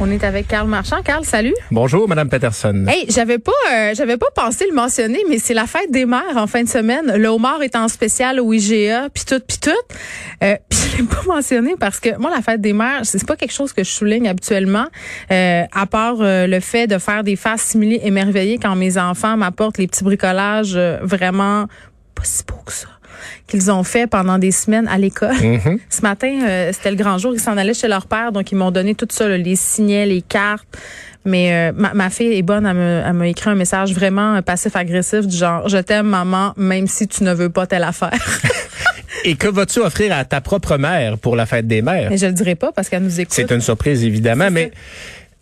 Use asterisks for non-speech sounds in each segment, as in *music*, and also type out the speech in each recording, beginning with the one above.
On est avec Carl Marchand. Carl, salut. Bonjour, Madame Peterson. Hey, j'avais pas, euh, j'avais pas pensé le mentionner, mais c'est la fête des mères en fin de semaine. Le homard est en spécial au IGA, puis tout, puis tout. Euh, *laughs* puis je l'ai pas mentionné parce que moi, la fête des mères, c'est pas quelque chose que je souligne habituellement, euh, à part euh, le fait de faire des faces similées émerveillées quand mes enfants m'apportent les petits bricolages euh, vraiment pas si beaux que ça qu'ils ont fait pendant des semaines à l'école. Mhm. *laughs* Ce matin, euh, c'était le grand jour. Ils s'en allaient chez leur père, donc ils m'ont donné tout ça, là, les signets, les cartes. Mais euh, ma, ma fille est bonne, elle m'a écrit un message vraiment euh, passif-agressif du genre « Je t'aime, maman, même si tu ne veux pas telle affaire. *laughs* Et que vas-tu offrir à ta propre mère pour la fête des » mères? Mais je le dirai pas parce qu'elle nous écoute. C'est une surprise, évidemment, mais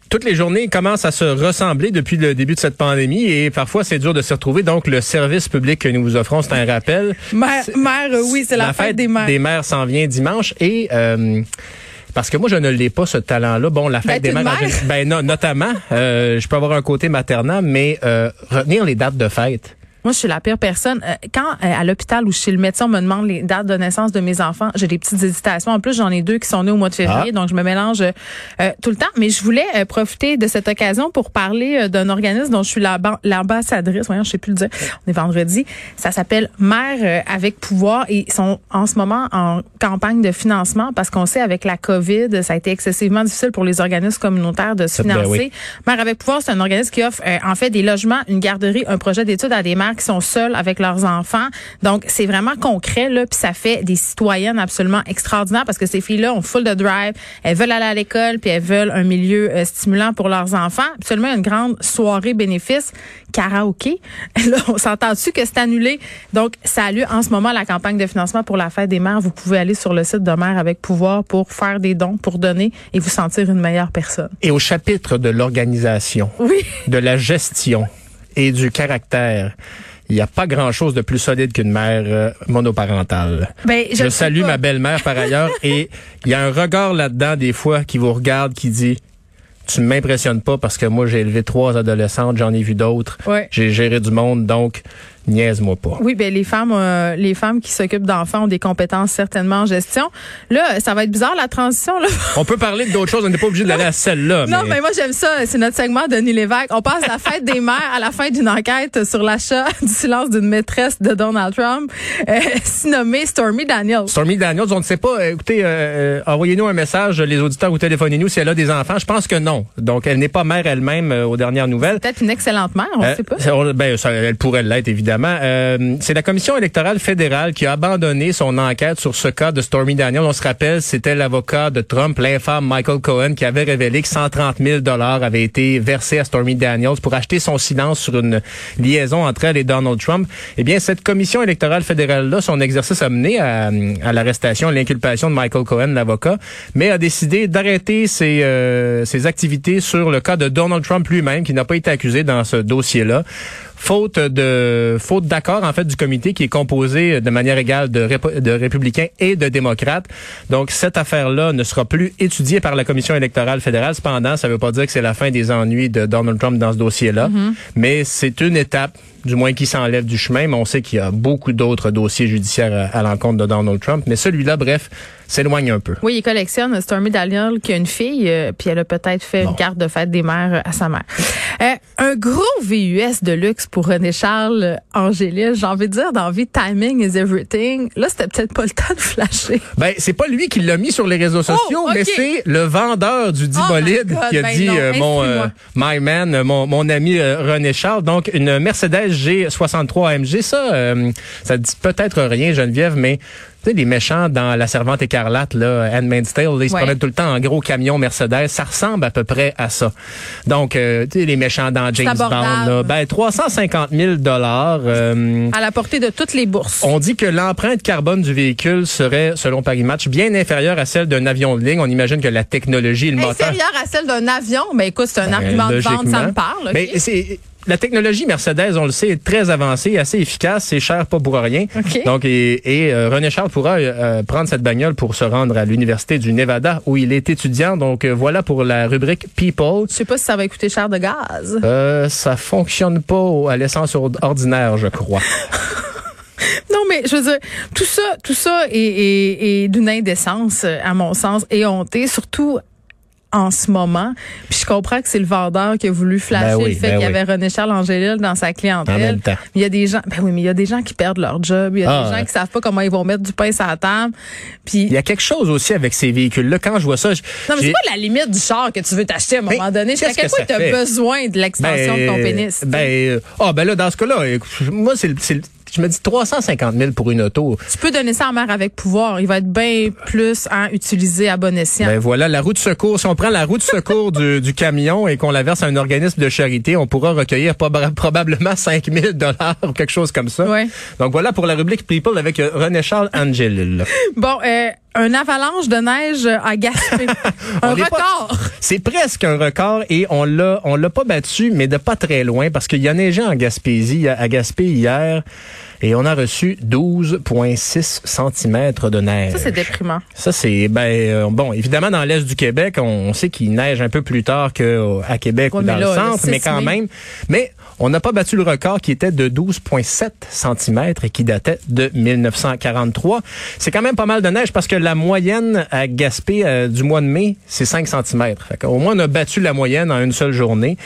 toutes les journées commencent à se ressembler depuis le début de cette pandémie et parfois c'est dur de se retrouver. Donc, le service public que nous vous offrons, c'est un rappel. Mère, mère, euh, oui, c'est la, fête, des mères. des mères s'en vient dimanche et... euh, parce que moi, je ne l'ai pas, ce talent-là. Bon, la fête D'être des mères, mère? ben, no- notamment, euh, je peux avoir un côté maternel, mais euh, retenir les dates de fête. Moi, je suis la pire personne. Euh, Quand euh, à l'hôpital ou chez le médecin, on me demande les dates de naissance de mes enfants, j'ai des petites hésitations. En plus, j'en ai deux qui sont nés au mois de février, Ah. donc je me mélange euh, tout le temps. Mais je voulais euh, profiter de cette occasion pour parler euh, d'un organisme dont je suis l'ambassadrice. Voyons, je sais plus le dire. On est vendredi. Ça s'appelle Mère euh, avec pouvoir et ils sont en ce moment en campagne de financement parce qu'on sait avec la COVID, ça a été excessivement difficile pour les organismes communautaires de se Ben financer. oui. Mère avec pouvoir, c'est un organisme qui offre euh, en fait des logements, une garderie, un projet d'études à des mères qui sont seules avec leurs enfants. Donc c'est vraiment concret là, puis ça fait des citoyennes absolument extraordinaires parce que ces filles-là ont full de drive, elles veulent aller à l'école puis elles veulent un milieu euh, stimulant pour leurs enfants. Absolument une grande soirée bénéfice karaoké. *laughs* Là, on s'entend-tu que c'est annulé? Donc ça a lieu en ce moment la campagne de financement pour la fête des mères. Vous pouvez aller sur le site de Mère avec pouvoir pour faire des dons, pour donner et vous sentir une meilleure personne. Et au chapitre de l'organisation, Oui. de la gestion et du caractère, il n'y a pas grand-chose de plus solide qu'une mère euh, monoparentale. Ben, je salue pas. ma belle-mère par ailleurs *laughs* et il y a un regard là-dedans des fois qui vous regarde qui dit tu ne m'impressionnes pas parce que moi j'ai élevé trois adolescentes, j'en ai vu d'autres, Ouais. j'ai géré du monde donc niaise-moi pas. Oui, ben les femmes, euh, les femmes qui s'occupent d'enfants ont des compétences certainement en gestion. Là, ça va être bizarre la transition. Là. On peut parler d'autres choses, on n'est pas obligé d'aller à celle-là. Non, mais- mais moi j'aime ça. C'est notre segment Denis Lévesque. On passe de la fête des mères à la fin d'une enquête sur l'achat *laughs* du silence d'une maîtresse de Donald Trump, euh, si nommée Stormy Daniels. Stormy Daniels, on ne sait pas. euh, Écoutez, euh, euh, envoyez-nous un message, les auditeurs, ou téléphonez-nous si elle a des enfants. Je pense que non. Donc, elle n'est pas mère elle-même euh, aux dernières nouvelles. Peut-être une excellente mère, on ne sait pas. ben, ça, elle pourrait l'être, évidemment. Euh, c'est la Commission électorale fédérale qui a abandonné son enquête sur ce cas de Stormy Daniels. On se rappelle, c'était l'avocat de Trump, l'infâme Michael Cohen, qui avait révélé que 130 000 dollars avaient été versés à Stormy Daniels pour acheter son silence sur une liaison entre elle et Donald Trump. Eh bien, cette Commission électorale fédérale-là, son exercice a mené à, l'arrestation, à l'inculpation de Michael Cohen, l'avocat, mais a décidé d'arrêter euh, ses activités sur le cas de Donald Trump lui-même, qui n'a pas été accusé dans ce dossier-là faute de faute d'accord en fait du comité qui est composé de manière égale de, de républicains et de démocrates. Donc cette affaire-là ne sera plus étudiée par la commission électorale fédérale. Cependant, ça ne veut pas dire que c'est la fin des ennuis de Donald Trump dans ce dossier-là, mais c'est une étape du moins qui s'enlève du chemin, mais on sait qu'il y a beaucoup d'autres dossiers judiciaires à, à l'encontre de Donald Trump, mais celui-là bref, s'éloigne un peu. Oui, il collectionne Stormy Daniels qui a une fille, euh, puis elle a peut-être fait Bon. une carte de fête des mères à sa mère. Euh, un gros VUS de luxe pour René Charles Angélis. J'ai envie de dire dans vie, timing is everything. Là, c'était peut-être pas le temps de flasher. Ben, c'est pas lui qui l'a mis sur les réseaux sociaux, Oh, ok. mais c'est le vendeur du dit Oh bolide God, qui a ben dit euh, mon euh, my man, mon, mon ami René Charles. Donc une Mercedes G63 AMG, ça, euh, ça dit peut-être rien, Geneviève, mais Tu sais, les méchants dans La Servante écarlate, là, Handmaid's Tale, ils se Ouais. promènent tout le temps en gros camion Mercedes. Ça ressemble à peu près à ça. Donc, euh, tu sais, les méchants dans James Bond, là, ben 350 000 dollars. euh, À la portée de toutes les bourses. on dit que l'empreinte carbone du véhicule serait, selon Paris Match, bien inférieure à celle d'un avion de ligne. On imagine que la technologie le moteur... Inférieure à celle d'un avion, ben écoute, c'est un Ben, argument de vente, ça me parle. Mais c'est la technologie Mercedes, on le sait, est très avancée, assez efficace, c'est cher pas pour rien. Donc et, et, euh, René Charles pourra euh, prendre cette bagnole pour se rendre à l'université du Nevada où il est étudiant. Donc euh, voilà pour la rubrique People. Je sais pas si ça va coûter cher de gaz. Euh, ça fonctionne pas à l'essence or- ordinaire, je crois. *laughs* Non, mais je veux dire, tout ça, tout ça est, est- est d'une indécence, euh, à mon sens, et honté, surtout en ce moment. Puis je comprends que c'est le vendeur qui a voulu flasher Ben oui, le fait ben qu'il y oui. avait René Charles Angélil dans sa clientèle. En même temps. Mais Il y a des gens, ben oui, mais il y a des gens qui perdent leur job. Il y a Ah, des gens ouais. qui savent pas comment ils vont mettre du pain sur la table. Puis Il y a quelque chose aussi avec ces véhicules-là. Quand je vois ça, je- non, mais c'est quoi la limite du char que tu veux t'acheter à un moment Mais donné? Jusqu'à qu'est-ce quel que point tu as fait? besoin de l'extension de ton pénis? Ben, euh, ah, ben là, dans ce cas-là, moi, c'est, le- c'est, le- je me dis 350 000 pour une auto. tu peux donner ça en mer avec pouvoir. Il va être bien plus hein, utilisé à bon escient. Ben voilà, la roue de secours. Si on prend la roue de secours du, du camion et qu'on la verse à un organisme de charité, on pourra recueillir proba- probablement 5 000 dollars ou quelque chose comme ça. Ouais. Donc voilà pour la rubrique People avec euh, René Charles Angelil. Bon, euh, un avalanche de neige à Gaspé. *laughs* un pas- record. C'est presque un record et on l'a on l'a pas battu, mais de pas très loin parce qu'il y a neigé en Gaspésie, à Gaspé hier, et on a reçu 12,6 cm de neige. Ça, c'est déprimant. Ça, c'est ben euh, bon, évidemment dans l'est du Québec, on, on sait qu'il neige un peu plus tard qu'à Québec Ouais, ou dans le là, le centre, 6 mais quand même. Mais on n'a pas battu le record qui était de 12,7 cm et qui datait de 1943. C'est quand même pas mal de neige parce que la moyenne à Gaspé euh, du mois de mai, c'est 5 cm. Au moins, on a battu la moyenne en une seule journée.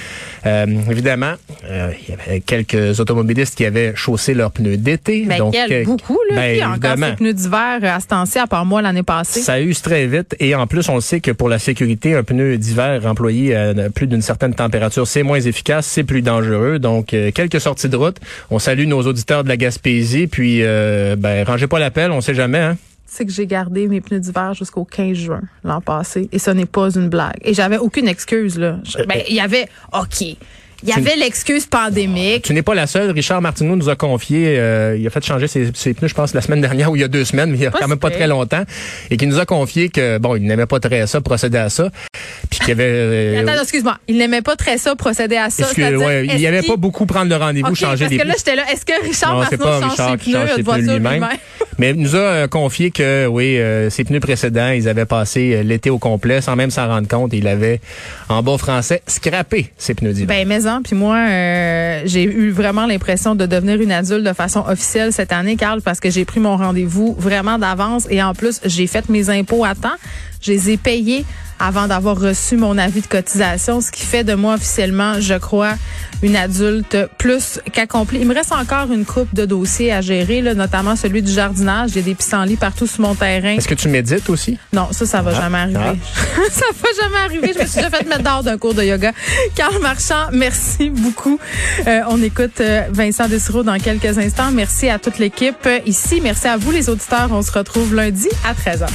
Euh, évidemment, euh, il y avait quelques automobilistes qui avaient chaussé leurs pneus d'été. Ben, donc, euh, beaucoup, là. ben, a encore pneus d'hiver euh, à ce temps-ci, à part moi l'année passée. Ça use très vite et en plus, on le sait que pour la sécurité, un pneu d'hiver employé à plus d'une certaine température, c'est moins efficace, c'est plus dangereux. Donc, euh, quelques sorties de route. On salue nos auditeurs de la Gaspésie, puis euh, ben, rangez pas l'appel, on sait jamais. Hein? C'est que j'ai gardé mes pneus d'hiver jusqu'au 15 juin l'an passé et ce n'est pas une blague. Et j'avais aucune excuse, là. Ben, il y avait, OK. Il y avait l'excuse pandémique. Tu n'es pas la seule. Richard Martineau nous a confié, euh, il a fait changer ses, ses pneus, je pense, la semaine dernière *laughs* ou il y a deux semaines, mais il y a quand même pas très longtemps, et qui nous a confié que, bon, il n'aimait pas très ça, procéder à ça, puis qu'il y avait... euh, Attends, excuse-moi. Il n'aimait pas très ça, procéder à ça. que, c'est-à-dire, ouais, il pas beaucoup prendre le rendez-vous, OK, changer parce des que pneus? là, j'étais là. Est-ce que Richard Non, Martineau pas change Richard ses pneus ses lui-même? Mais il nous a euh, confié que, oui, euh, ses pneus précédents, ils avaient passé euh, l'été au complet sans même s'en rendre compte. Il avait, en bas français, scrappé ses pneus d'hiver. Ben, mais en, puis moi, euh, j'ai eu vraiment l'impression de devenir une adulte de façon officielle cette année, Carl, parce que j'ai pris mon rendez-vous vraiment d'avance et en plus, j'ai fait mes impôts à temps. Je les ai payés avant d'avoir reçu mon avis de cotisation, ce qui fait de moi officiellement, je crois, une adulte plus qu'accomplie. Il me reste encore une coupe de dossiers à gérer, là, notamment celui du jardinage. J'ai des pissenlits partout sur mon terrain. Est-ce que tu médites aussi? Non, ça, ça va Ah, jamais arriver. ah. *laughs* ça va jamais arriver. Je me suis déjà fait mettre dehors d'un cours de yoga. Carl Marchand, merci beaucoup. Euh, on écoute euh, Vincent Dessureau dans quelques instants. Merci à toute l'équipe euh, ici. Merci à vous, les auditeurs. On se retrouve lundi à 13h.